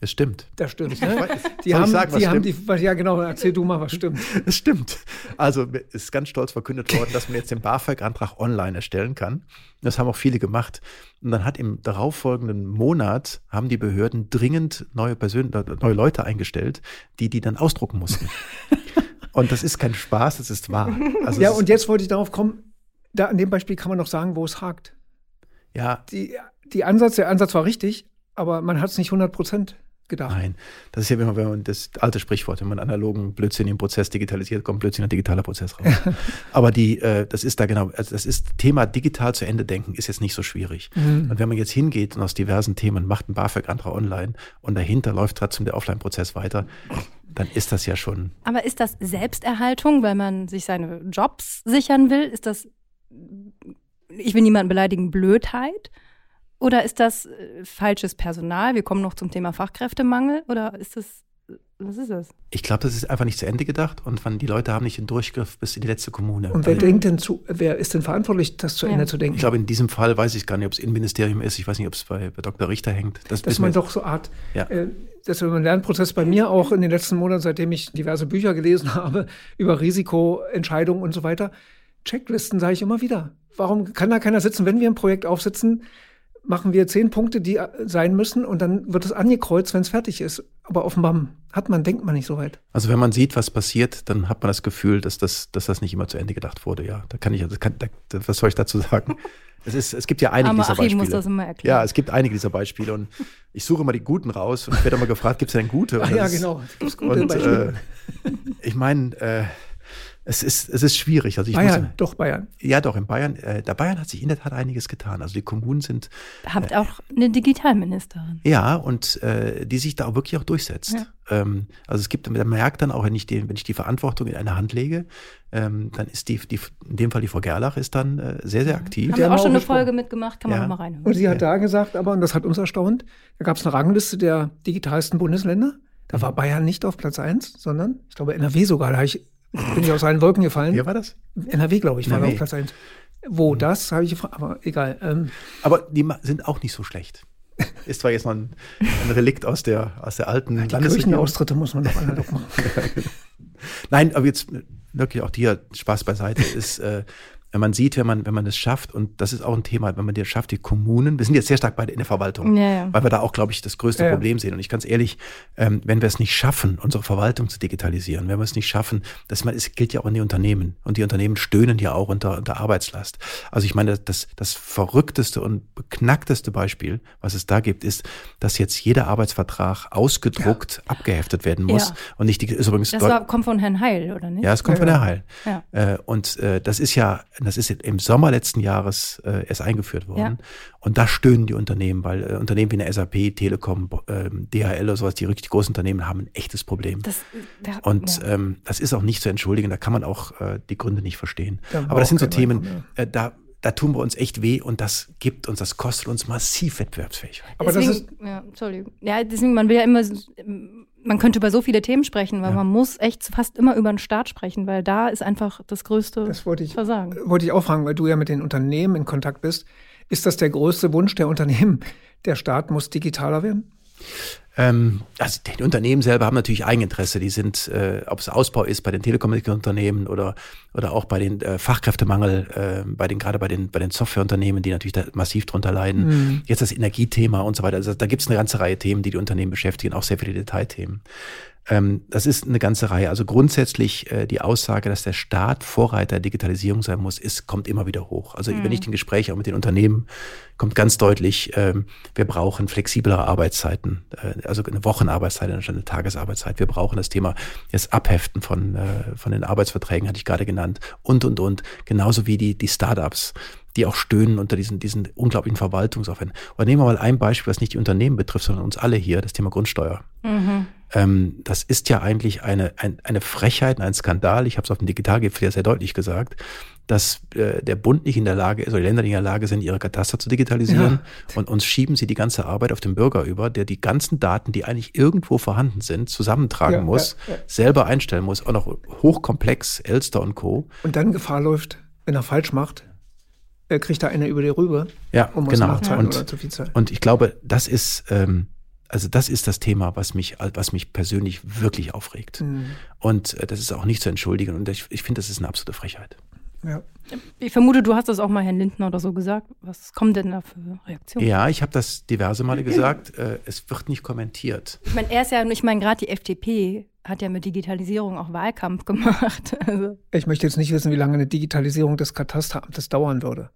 Es stimmt. Das stimmt. Ne? Die haben, sagen, die haben die, ja genau, erzähl du mal, was stimmt. Es stimmt. Also es ist ganz stolz verkündet worden, dass man jetzt den BAföG-Antrag online erstellen kann. Das haben auch viele gemacht. Und dann hat im darauffolgenden Monat haben die Behörden dringend neue Persön neue Leute eingestellt, die die dann ausdrucken mussten. und das ist kein Spaß, das ist wahr. Also ja, und jetzt wollte ich darauf kommen, da an dem Beispiel kann man noch sagen, wo es hakt. Ja. Die, die Ansatz, der Ansatz war richtig, aber man hat es nicht 100 Prozent gedacht. Nein, das ist ja immer, wenn man das alte Sprichwort, wenn man analogen Blödsinn im Prozess digitalisiert, kommt plötzlich ein digitaler Prozess raus. Aber die, äh, das ist da genau, also das ist Thema digital zu Ende denken ist jetzt nicht so schwierig. Mhm. Und wenn man jetzt hingeht und aus diversen Themen macht einen BAföG-Antrag online und dahinter läuft trotzdem der Offline-Prozess weiter, dann ist das ja schon. Aber ist das Selbsterhaltung, weil man sich seine Jobs sichern will? Ist das, ich will niemanden beleidigen, Blödheit? Oder ist das äh, falsches Personal? Wir kommen noch zum Thema Fachkräftemangel. Oder ist das, was ist das? Ich glaube, das ist einfach nicht zu Ende gedacht und die Leute haben nicht den Durchgriff bis in die letzte Kommune. Und wer denkt denn zu, wer ist denn verantwortlich, das zu ja. Ende zu denken? Ich glaube, in diesem Fall weiß ich gar nicht, ob es Innenministerium ist. Ich weiß nicht, ob es bei, bei Dr. Richter hängt. Das Dass man doch so Art, ja. äh, das ist ein Lernprozess bei mir auch in den letzten Monaten, seitdem ich diverse Bücher gelesen habe über Risikoentscheidungen und so weiter. Checklisten sage ich immer wieder. Warum kann da keiner sitzen, wenn wir ein Projekt aufsitzen? Machen wir zehn Punkte, die äh, sein müssen und dann wird es angekreuzt, wenn es fertig ist. Aber offenbar hat man, denkt man nicht so weit. Also wenn man sieht, was passiert, dann hat man das Gefühl, dass das, dass das nicht immer zu Ende gedacht wurde. Ja, da kann ich, das kann, da, was soll ich dazu sagen? Es, ist, es gibt ja einige Aber dieser Achim Beispiele. Muss das immer erklären. Ja, es gibt einige dieser Beispiele und ich suche immer die guten raus und ich werde immer gefragt, gibt es denn gute? Ach ja, genau. Gibt's gute und, Beispiele. Äh, ich meine, äh, es ist, es ist schwierig. Also ich Bayern, muss, doch Bayern. Ja, doch, in Bayern. Äh, da Bayern hat sich in der Tat einiges getan. Also die Kommunen sind. Habt äh, auch eine Digitalministerin. Ja, und äh, die sich da auch wirklich auch durchsetzt. Ja. Ähm, also es gibt, man merkt dann auch, wenn ich die, wenn ich die Verantwortung in eine Hand lege, ähm, dann ist die, die, in dem Fall die Frau Gerlach ist dann äh, sehr, sehr aktiv. Haben wir auch schon eine Folge mitgemacht, kann man ja. mal reinhören. Und sie hat ja. da gesagt, aber, und das hat uns erstaunt, da gab es eine Rangliste der digitalsten Bundesländer. Da war Bayern nicht auf Platz 1, sondern ich glaube NRW sogar. Da habe ich bin ich aus allen Wolken gefallen. Wer war das? NRW, glaube ich, war auf Platz 1. Wo mhm. das, habe ich gefragt, aber egal. Ähm. Aber die sind auch nicht so schlecht. Ist zwar jetzt noch ein, ein Relikt aus der, aus der alten ja, Die Kirchenaustritte muss man doch analog machen. Nein, aber jetzt wirklich auch dir Spaß beiseite ist, äh, wenn man sieht, wenn man, wenn man es schafft, und das ist auch ein Thema, wenn man es schafft, die Kommunen, wir sind jetzt sehr stark bei in der Verwaltung, ja, ja. weil wir da auch, glaube ich, das größte ja, Problem sehen. Und ich ganz ehrlich, ähm, wenn wir es nicht schaffen, unsere Verwaltung zu digitalisieren, wenn wir es nicht schaffen, dass man, es gilt ja auch in die Unternehmen. Und die Unternehmen stöhnen ja auch unter, unter Arbeitslast. Also ich meine, das, das verrückteste und beknackteste Beispiel, was es da gibt, ist, dass jetzt jeder Arbeitsvertrag ausgedruckt abgeheftet werden muss. Und nicht die, ist übrigens. Das war, kommt von Herrn Heil, oder nicht? Ja, es kommt von Herrn Heil. Äh, und äh, das ist ja das ist im Sommer letzten Jahres äh, erst eingeführt worden. Ja. Und da stöhnen die Unternehmen, weil äh, Unternehmen wie eine SAP, Telekom, äh, DHL oder sowas, die richtig großen Unternehmen haben ein echtes Problem. Das, da, und ja. ähm, das ist auch nicht zu entschuldigen, da kann man auch äh, die Gründe nicht verstehen. Aber das sind so Themen, äh, da da tun wir uns echt weh und das gibt uns, das kostet uns massiv Wettbewerbsfähigkeit. Aber deswegen, das ist ja, Entschuldigung. Ja, deswegen, man will ja immer man könnte über so viele Themen sprechen, weil ja. man muss echt fast immer über den Staat sprechen, weil da ist einfach das größte das wollte ich, Versagen. Wollte ich auch fragen, weil du ja mit den Unternehmen in Kontakt bist. Ist das der größte Wunsch der Unternehmen? Der Staat muss digitaler werden? Ähm, also die Unternehmen selber haben natürlich Eigeninteresse. Die sind, äh, ob es Ausbau ist bei den Telekommunikationsunternehmen oder oder auch bei den äh, Fachkräftemangel, äh, bei den gerade bei den bei den Softwareunternehmen, die natürlich da massiv drunter leiden. Mhm. Jetzt das Energiethema und so weiter. Also da gibt es eine ganze Reihe Themen, die die Unternehmen beschäftigen, auch sehr viele Detailthemen. Ähm, das ist eine ganze Reihe. Also grundsätzlich äh, die Aussage, dass der Staat Vorreiter der Digitalisierung sein muss, ist, kommt immer wieder hoch. Also mhm. wenn ich den Gespräch auch mit den Unternehmen, kommt ganz deutlich, ähm, wir brauchen flexiblere Arbeitszeiten, äh, also eine Wochenarbeitszeit anstatt eine Tagesarbeitszeit. Wir brauchen das Thema das Abheften von, äh, von den Arbeitsverträgen, hatte ich gerade genannt, und, und, und. Genauso wie die, die Startups die auch stöhnen unter diesen, diesen unglaublichen Verwaltungsaufwänden. Aber nehmen wir mal ein Beispiel, was nicht die Unternehmen betrifft, sondern uns alle hier, das Thema Grundsteuer. Mhm. Ähm, das ist ja eigentlich eine, ein, eine Frechheit, ein Skandal. Ich habe es auf dem Digitalgipfel ja sehr deutlich gesagt, dass äh, der Bund nicht in der Lage ist, oder die Länder nicht in der Lage sind, ihre Kataster zu digitalisieren. Ja. Und uns schieben sie die ganze Arbeit auf den Bürger über, der die ganzen Daten, die eigentlich irgendwo vorhanden sind, zusammentragen ja, muss, ja, selber einstellen muss, auch noch hochkomplex, Elster und Co. Und dann Gefahr läuft, wenn er falsch macht, er kriegt da einer über die Rübe. Ja, und genau. Und, und ich glaube, das ist ähm, also das ist das Thema, was mich, was mich persönlich wirklich aufregt. Mhm. Und äh, das ist auch nicht zu entschuldigen. Und ich, ich finde, das ist eine absolute Frechheit. Ja. Ich vermute, du hast das auch mal Herrn Lindner oder so gesagt. Was kommt denn da für Reaktionen? Ja, ich habe das diverse Male gesagt. Äh, es wird nicht kommentiert. Ich meine, er ist ja, ich meine, gerade die FDP hat ja mit Digitalisierung auch Wahlkampf gemacht. Also. Ich möchte jetzt nicht wissen, wie lange eine Digitalisierung des Katasteramtes dauern würde.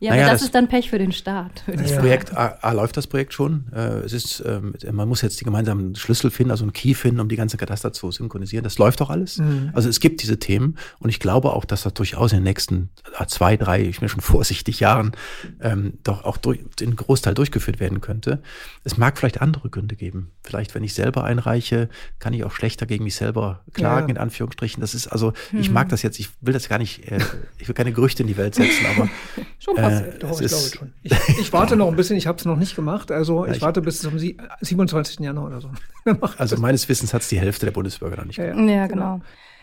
Ja, naja, aber das, das, ist dann Pech für den Staat. Das Projekt, A, A, läuft das Projekt schon. Äh, es ist, ähm, man muss jetzt die gemeinsamen Schlüssel finden, also einen Key finden, um die ganze Kataster zu synchronisieren. Das läuft doch alles. Mhm. Also es gibt diese Themen und ich glaube auch, dass das durchaus in den nächsten äh, zwei, drei, ich bin schon vorsichtig Jahren, ähm, doch auch durch, in Großteil durchgeführt werden könnte. Es mag vielleicht andere Gründe geben. Vielleicht, wenn ich selber einreiche, kann ich auch schlechter gegen mich selber klagen, ja. in Anführungsstrichen. Das ist also, mhm. ich mag das jetzt, ich will das gar nicht, äh, ich will keine Gerüchte in die Welt setzen, aber schon äh, Doch, ich glaube schon. Ich, ich, warte noch ein bisschen, ich habe es noch nicht gemacht. Also ich, ich warte bis zum 27. Januar oder so. also meines Wissens hat es die Hälfte der Bundesbürger noch nicht gemacht. Ja, ja, genau.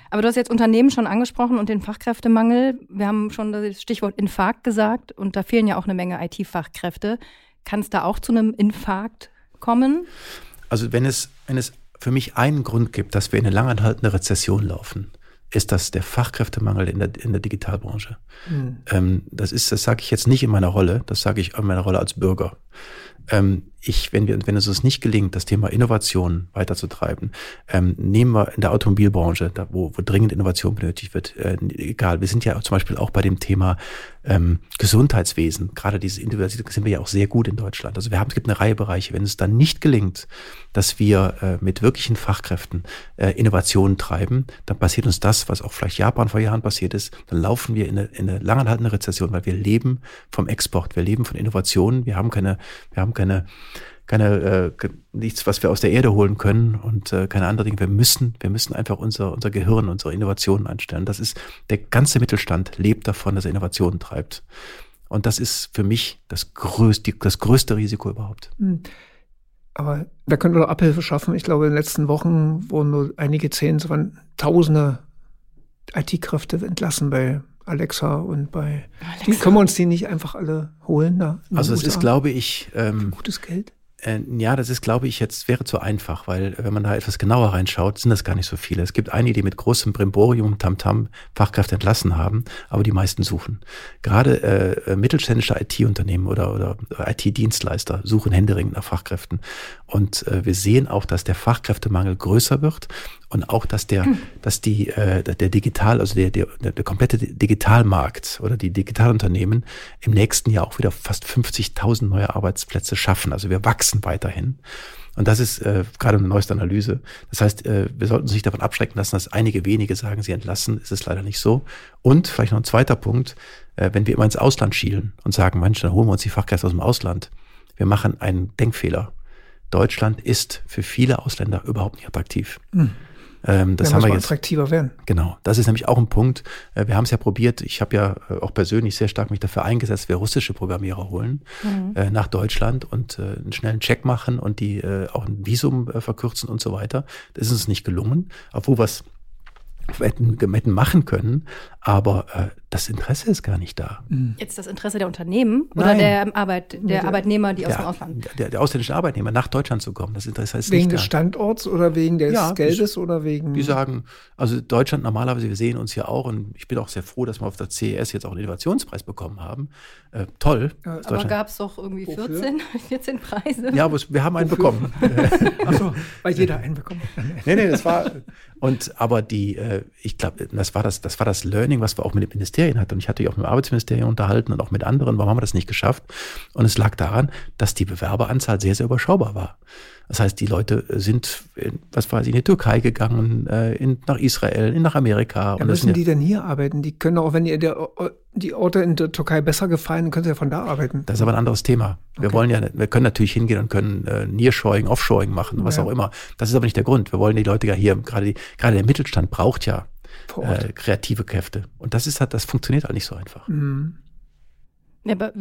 Aber du hast jetzt Unternehmen schon angesprochen und den Fachkräftemangel. Wir haben schon das Stichwort Infarkt gesagt und da fehlen ja auch eine Menge IT-Fachkräfte. Kann es da auch zu einem Infarkt kommen? Also wenn es, wenn es für mich einen Grund gibt, dass wir in eine langanhaltende Rezession laufen, ist das der Fachkräftemangel in der, in der Digitalbranche. Mhm. Ähm, das ist, das sage ich jetzt nicht in meiner Rolle, das sage ich in meiner Rolle als Bürger. Ähm, ich, wenn wir, wenn es uns nicht gelingt, das Thema Innovation weiterzutreiben, ähm, nehmen wir in der Automobilbranche, da, wo, wo dringend Innovation benötigt wird, äh, egal. Wir sind ja zum Beispiel auch bei dem Thema ähm, Gesundheitswesen, gerade diese Individualität sind wir ja auch sehr gut in Deutschland. Also wir haben, es gibt eine Reihe Bereiche. Wenn es dann nicht gelingt, dass wir äh, mit wirklichen Fachkräften äh, Innovationen treiben, dann passiert uns das, was auch vielleicht Japan vor Jahren passiert ist. Dann laufen wir in eine, in eine langanhaltende Rezession, weil wir leben vom Export, wir leben von Innovationen, wir haben keine, wir haben keine keine äh, nichts, was wir aus der Erde holen können und äh, keine anderen Dinge. Wir müssen, wir müssen einfach unser unser Gehirn, unsere Innovationen einstellen. Das ist der ganze Mittelstand lebt davon, dass er Innovationen treibt. Und das ist für mich das größte, das größte Risiko überhaupt. Hm. Aber da können wir doch Abhilfe schaffen. Ich glaube, in den letzten Wochen wurden nur einige zehn, es waren Tausende IT-Kräfte entlassen bei Alexa und bei. Alexa. Die können wir uns die nicht einfach alle holen? Da also es ist, glaube ich, ähm, gutes Geld. Äh, ja, das ist, glaube ich, jetzt wäre zu einfach, weil wenn man da etwas genauer reinschaut, sind das gar nicht so viele. Es gibt einige, die mit großem Brimborium, Tamtam Fachkräfte entlassen haben, aber die meisten suchen. Gerade äh, mittelständische IT-Unternehmen oder, oder IT-Dienstleister suchen händeringend nach Fachkräften. Und äh, wir sehen auch, dass der Fachkräftemangel größer wird und auch, dass der, hm. dass die, äh, der Digital, also der, der, der komplette Digitalmarkt oder die Digitalunternehmen im nächsten Jahr auch wieder fast 50.000 neue Arbeitsplätze schaffen. Also wir wachsen weiterhin. Und das ist äh, gerade eine neueste Analyse. Das heißt, äh, wir sollten sich davon abschrecken lassen, dass einige wenige sagen, sie entlassen. Ist es leider nicht so. Und vielleicht noch ein zweiter Punkt, äh, wenn wir immer ins Ausland schielen und sagen, Mensch, dann holen wir uns die Fachkräfte aus dem Ausland. Wir machen einen Denkfehler. Deutschland ist für viele Ausländer überhaupt nicht attraktiv. Hm. Ähm, das ja, haben wir jetzt. attraktiver werden. Genau, das ist nämlich auch ein Punkt. Äh, wir haben es ja probiert. Ich habe ja äh, auch persönlich sehr stark mich dafür eingesetzt, wir russische Programmierer holen mhm. äh, nach Deutschland und äh, einen schnellen Check machen und die äh, auch ein Visum äh, verkürzen und so weiter. Das ist uns nicht gelungen, obwohl wir es hätten, hätten machen können. Aber das Interesse ist gar nicht da. Jetzt das Interesse der Unternehmen oder Nein. der Arbeit, der, der- Arbeitnehmer, die aus dem Ausland. der, der ausländischen Arbeitnehmer nach Deutschland zu kommen, das Interesse ist Wegen nicht des da. Standorts oder wegen des Ja, Geldes oder wegen. Die sagen, also Deutschland normalerweise, wir sehen uns ja auch und ich bin auch sehr froh, dass wir auf der CES jetzt auch einen Innovationspreis bekommen haben. Äh, toll. Ja, Aber gab es doch irgendwie Wofür? 14, 14 Preise. ja, aber es- wir haben einen bekommen. Achso, weil jeder einen bekommt. nee, nee, das war und aber die, äh, ich glaube, das war das, das war das Learning, was wir auch mit den Ministerien hatten. Und ich hatte mich auch mit dem Arbeitsministerium unterhalten und auch mit anderen. Warum haben wir das nicht geschafft? Und es lag daran, dass die Bewerberanzahl sehr, sehr überschaubar war. Das heißt, die Leute sind, in, was weiß ich, in die Türkei gegangen, äh, in, nach Israel, in, nach Amerika. Ja, müssen die denn hier arbeiten? Die können auch, wenn ihr der, die Orte in der Türkei besser gefallen, können sie ja von da arbeiten. Das ist aber ein anderes Thema. Wir Okay. wollen ja, wir können natürlich hingehen und können äh, Nearshoring, Offshoring machen, was Ja. auch immer. Das ist aber nicht der Grund. Wir wollen die Leute ja hier, gerade die, gerade der Mittelstand braucht ja. Äh, kreative Kräfte. Und das ist halt, das funktioniert halt nicht so einfach. Mhm. Ja, aber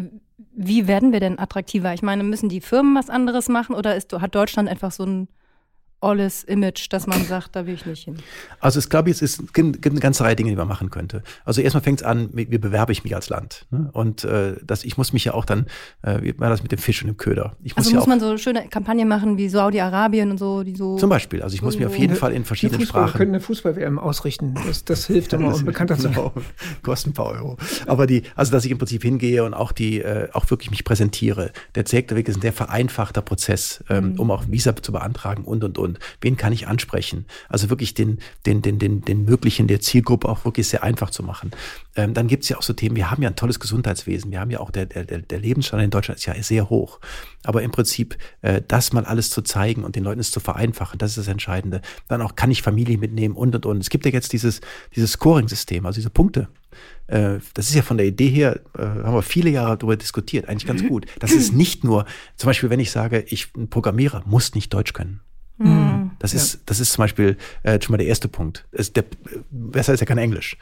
wie werden wir denn attraktiver? Ich meine, müssen die Firmen was anderes machen oder ist, hat Deutschland einfach so ein olles Image, dass man sagt, da will ich nicht hin? Also ich glaube, es ist, gibt, gibt eine ganze Reihe Dinge, die man machen könnte. Also erstmal fängt es an, wie, bewerbe ich mich als Land? Ne? Und äh, das, ich muss mich ja auch dann, äh, wie war das mit dem Fisch und dem Köder? Ich muss Also ja muss auch, man so schöne Kampagnen machen wie Saudi-Arabien und so, die so. zum Beispiel, also ich muss mir auf jeden Fall in verschiedenen Fußball, Wir Sprachen können eine Fußball-WM ausrichten. Das, das hilft immer, um bekannter zu werden. Kostet ein paar Euro. Aber die, also dass ich im Prinzip hingehe und auch die, äh, auch wirklich mich präsentiere. Der Zeigterweg ist ein sehr vereinfachter Prozess, ähm, um auch Visa zu beantragen und und und. Wen kann ich ansprechen? Also wirklich den, den, den, den, den möglichen der Zielgruppe auch wirklich sehr einfach zu machen. Ähm, dann gibt's ja auch so Themen, wir haben ja ein tolles Gesundheitswesen. Wir haben ja auch der, der, der Lebensstandard in Deutschland ist ja sehr hoch. Aber im Prinzip, äh, das mal alles zu zeigen und den Leuten es zu vereinfachen, das ist das Entscheidende. Dann auch kann ich Familie mitnehmen und und und. Es gibt ja jetzt dieses, dieses Scoring-System, also diese Punkte. Äh, Das ist ja von der Idee her, äh, haben wir viele Jahre darüber diskutiert, eigentlich ganz gut. Das ist nicht nur, zum Beispiel, wenn ich sage, ich ein Programmierer muss nicht Deutsch können. Hm. Das ist, das ist zum Beispiel äh, schon mal der erste Punkt. Es, der, besser ist ja kein Englisch.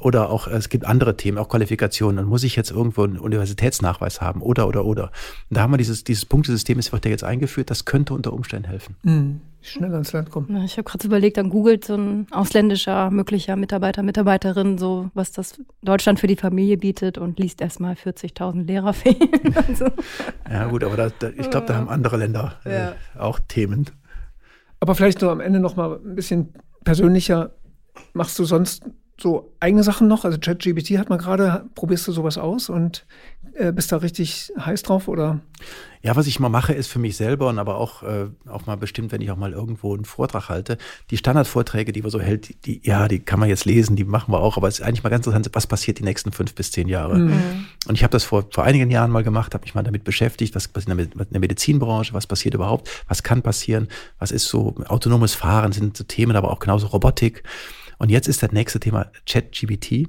Oder auch, es gibt andere Themen, auch Qualifikationen. Dann muss ich jetzt irgendwo einen Universitätsnachweis haben oder, oder, oder. Und da haben wir dieses, dieses Punktesystem, das wird ja jetzt eingeführt, das könnte unter Umständen helfen. Mhm. Schnell ans Land kommen. Na, Ich habe gerade überlegt, dann googelt so ein ausländischer möglicher Mitarbeiter, Mitarbeiterin, so was das Deutschland für die Familie bietet und liest erstmal 40.000 Lehrer fehlen. also, Ja, gut, aber da, da, ich glaube, da haben andere Länder äh, Ja. auch Themen. Aber vielleicht so am Ende noch mal ein bisschen persönlicher. Machst du sonst so eigene Sachen noch? Also ChatGPT hat man gerade, probierst du sowas aus und äh, bist da richtig heiß drauf oder? Ja, was ich mal mache, ist für mich selber und aber auch, äh, auch mal bestimmt, wenn ich auch mal irgendwo einen Vortrag halte, die Standardvorträge, die man so hält, die, die, ja, die kann man jetzt lesen, die machen wir auch, aber es ist eigentlich mal ganz interessant, was passiert die nächsten fünf bis zehn Jahre. Und ich habe das vor, vor einigen Jahren mal gemacht, habe mich mal damit beschäftigt, was passiert in der, Med- in der Medizinbranche, was passiert überhaupt, was kann passieren, was ist so autonomes Fahren, sind so Themen, aber auch genauso Robotik. Und jetzt ist das nächste Thema ChatGPT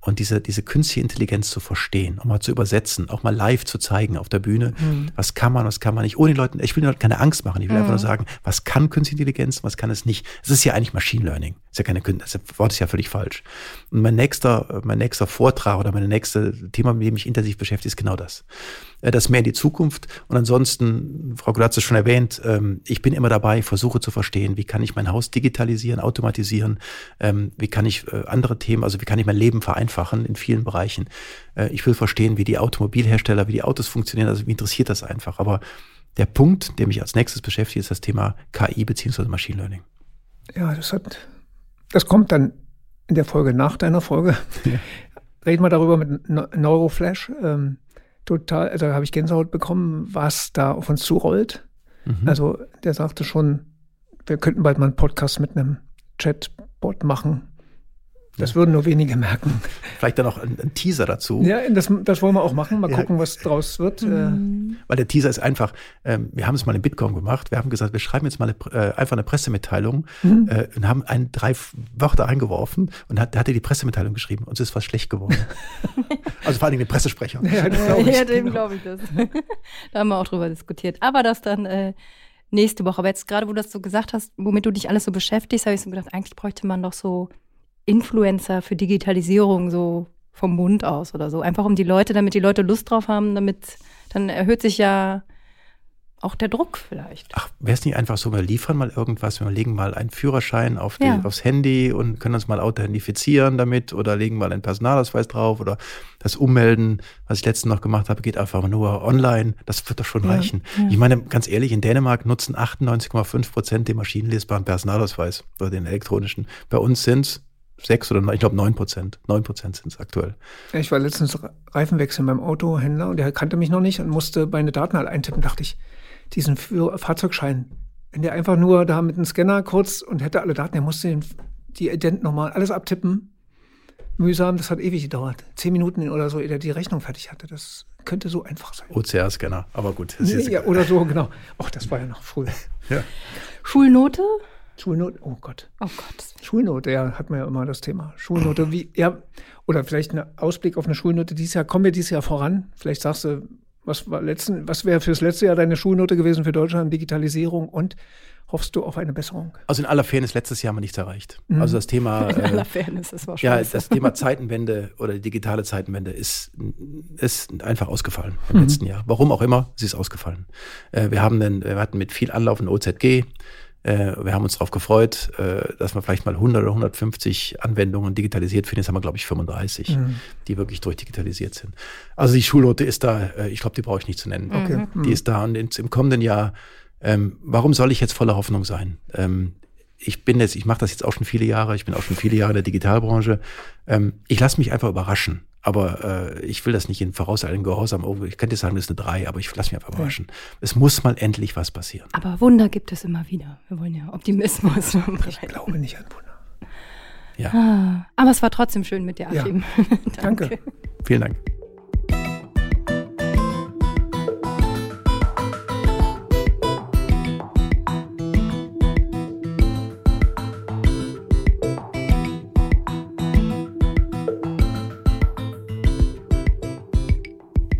und diese, diese künstliche Intelligenz zu verstehen, auch mal zu übersetzen, auch mal live zu zeigen auf der Bühne, was kann man, was kann man nicht, ohne den Leuten, ich will den Leuten keine Angst machen, ich will einfach nur sagen, was kann künstliche Intelligenz, was kann es nicht. Es ist ja eigentlich Machine Learning, ist ja keine das Wort ist ja völlig falsch. Und mein nächster, mein nächster Vortrag oder meine nächste Thema, mit dem ich intensiv beschäftige, ist genau das. Äh, Das mehr in die Zukunft. Und ansonsten, Frau Glatz hat es schon erwähnt, ähm, ich bin immer dabei, versuche zu verstehen, wie kann ich mein Haus digitalisieren, automatisieren, ähm, wie kann ich äh, andere Themen, also wie kann ich mein Leben vereinfachen in vielen Bereichen. Äh, Ich will verstehen, wie die Automobilhersteller, wie die Autos funktionieren, also mich interessiert das einfach. Aber der Punkt, der mich als nächstes beschäftigt, ist das Thema KI beziehungsweise Machine Learning. Ja, das hat, das kommt dann in der Folge nach deiner Folge. Reden wir darüber mit Ne- Neuroflash. Ähm, total, also da habe ich Gänsehaut bekommen, was da auf uns zurollt. Mhm. Also der sagte schon, wir könnten bald mal einen Podcast mit einem Chatbot machen. Das würden nur wenige merken. Vielleicht dann noch ein, ein Teaser dazu. Ja, das, das wollen wir auch machen. Mal Ja. gucken, was draus wird. Äh, Weil der Teaser ist einfach, ähm, wir haben es mal in Bitcoin gemacht, wir haben gesagt, wir schreiben jetzt mal eine, äh, einfach eine Pressemitteilung äh, und haben ein, drei Wörter eingeworfen und hat, da hat er die Pressemitteilung geschrieben und es ist was schlecht geworden. also vor allem den Pressesprecher. ja, das glaub ich, ja, dem genau. glaube ich das. da haben wir auch drüber diskutiert. Aber das dann äh, nächste Woche. Aber jetzt gerade, wo du das so gesagt hast, womit du dich alles so beschäftigst, habe ich so gedacht, eigentlich bräuchte man doch so Influencer für Digitalisierung so vom Mund aus oder so. Einfach um die Leute, damit die Leute Lust drauf haben, damit dann erhöht sich ja auch der Druck vielleicht. Ach, wäre es nicht einfach so, wir liefern mal irgendwas, wir legen mal einen Führerschein auf die, Ja. aufs Handy und können uns mal authentifizieren damit oder legen mal einen Personalausweis drauf oder das Ummelden, was ich letztens noch gemacht habe, geht einfach nur online. Das wird doch schon Ja, reichen. Ich meine, ganz ehrlich, in Dänemark nutzen 98,5 Prozent den maschinenlesbaren Personalausweis oder den elektronischen. Bei uns sind es sechs oder neun, ich glaube neun Prozent. Neun Prozent sind es aktuell. Ich war letztens Reifenwechsel beim Autohändler und der kannte mich noch nicht und musste meine Daten halt eintippen. Dachte ich, diesen Fahrzeugschein, wenn der einfach nur da mit dem Scanner kurz und hätte alle Daten, der musste den, die Ident nochmal alles abtippen. Mühsam, das hat ewig gedauert. Zehn Minuten oder so, ehe der die Rechnung fertig hatte. Das könnte so einfach sein. OCR-Scanner, aber gut. jetzt Ja, oder so, genau. Ach, das war ja noch früher. Ja. Schulnote? Schulnote, oh Gott. Oh Gott. Schulnote, ja, hat man ja immer das Thema. Schulnote, wie, ja, oder vielleicht ein Ausblick auf eine Schulnote dieses Jahr. Kommen wir dieses Jahr voran? Vielleicht sagst du, was war letzten, was wäre fürs letzte Jahr deine Schulnote gewesen für Deutschland, Digitalisierung und hoffst du auf eine Besserung? Also in aller Fairness, letztes Jahr haben wir nichts erreicht. Also das Thema, In aller äh, Fairness, das war schon. ja, das Thema Zeitenwende oder die digitale Zeitenwende ist, ist einfach ausgefallen im letzten Jahr. Warum auch immer, sie ist ausgefallen. Äh, wir haben den, wir hatten mit viel Anlauf ein OZG. Äh, wir haben uns darauf gefreut, äh, dass wir vielleicht mal 100 oder 150 Anwendungen digitalisiert finden. Jetzt haben wir, glaube ich, 35, die wirklich durchdigitalisiert sind. Also die Schulnote ist da, äh, ich glaube, die brauche ich nicht zu nennen. Okay. Die ist da und ins, im kommenden Jahr, ähm, warum soll ich jetzt voller Hoffnung sein? Ähm, ich bin jetzt, ich mache das jetzt auch schon viele Jahre, ich bin auch schon viele Jahre in der Digitalbranche. Ähm, ich lasse mich einfach überraschen. Aber äh, ich will das nicht in vorauseilendem Gehorsam. Oh, ich könnte sagen, das ist eine 3, aber ich lasse mich einfach überraschen. Es muss mal endlich was passieren. Aber Wunder gibt es immer wieder. Wir wollen ja Optimismus. Ich glaube nicht an Wunder. Ja, Aber es war trotzdem schön mit dir, Ja. Achim. Danke. vielen Dank.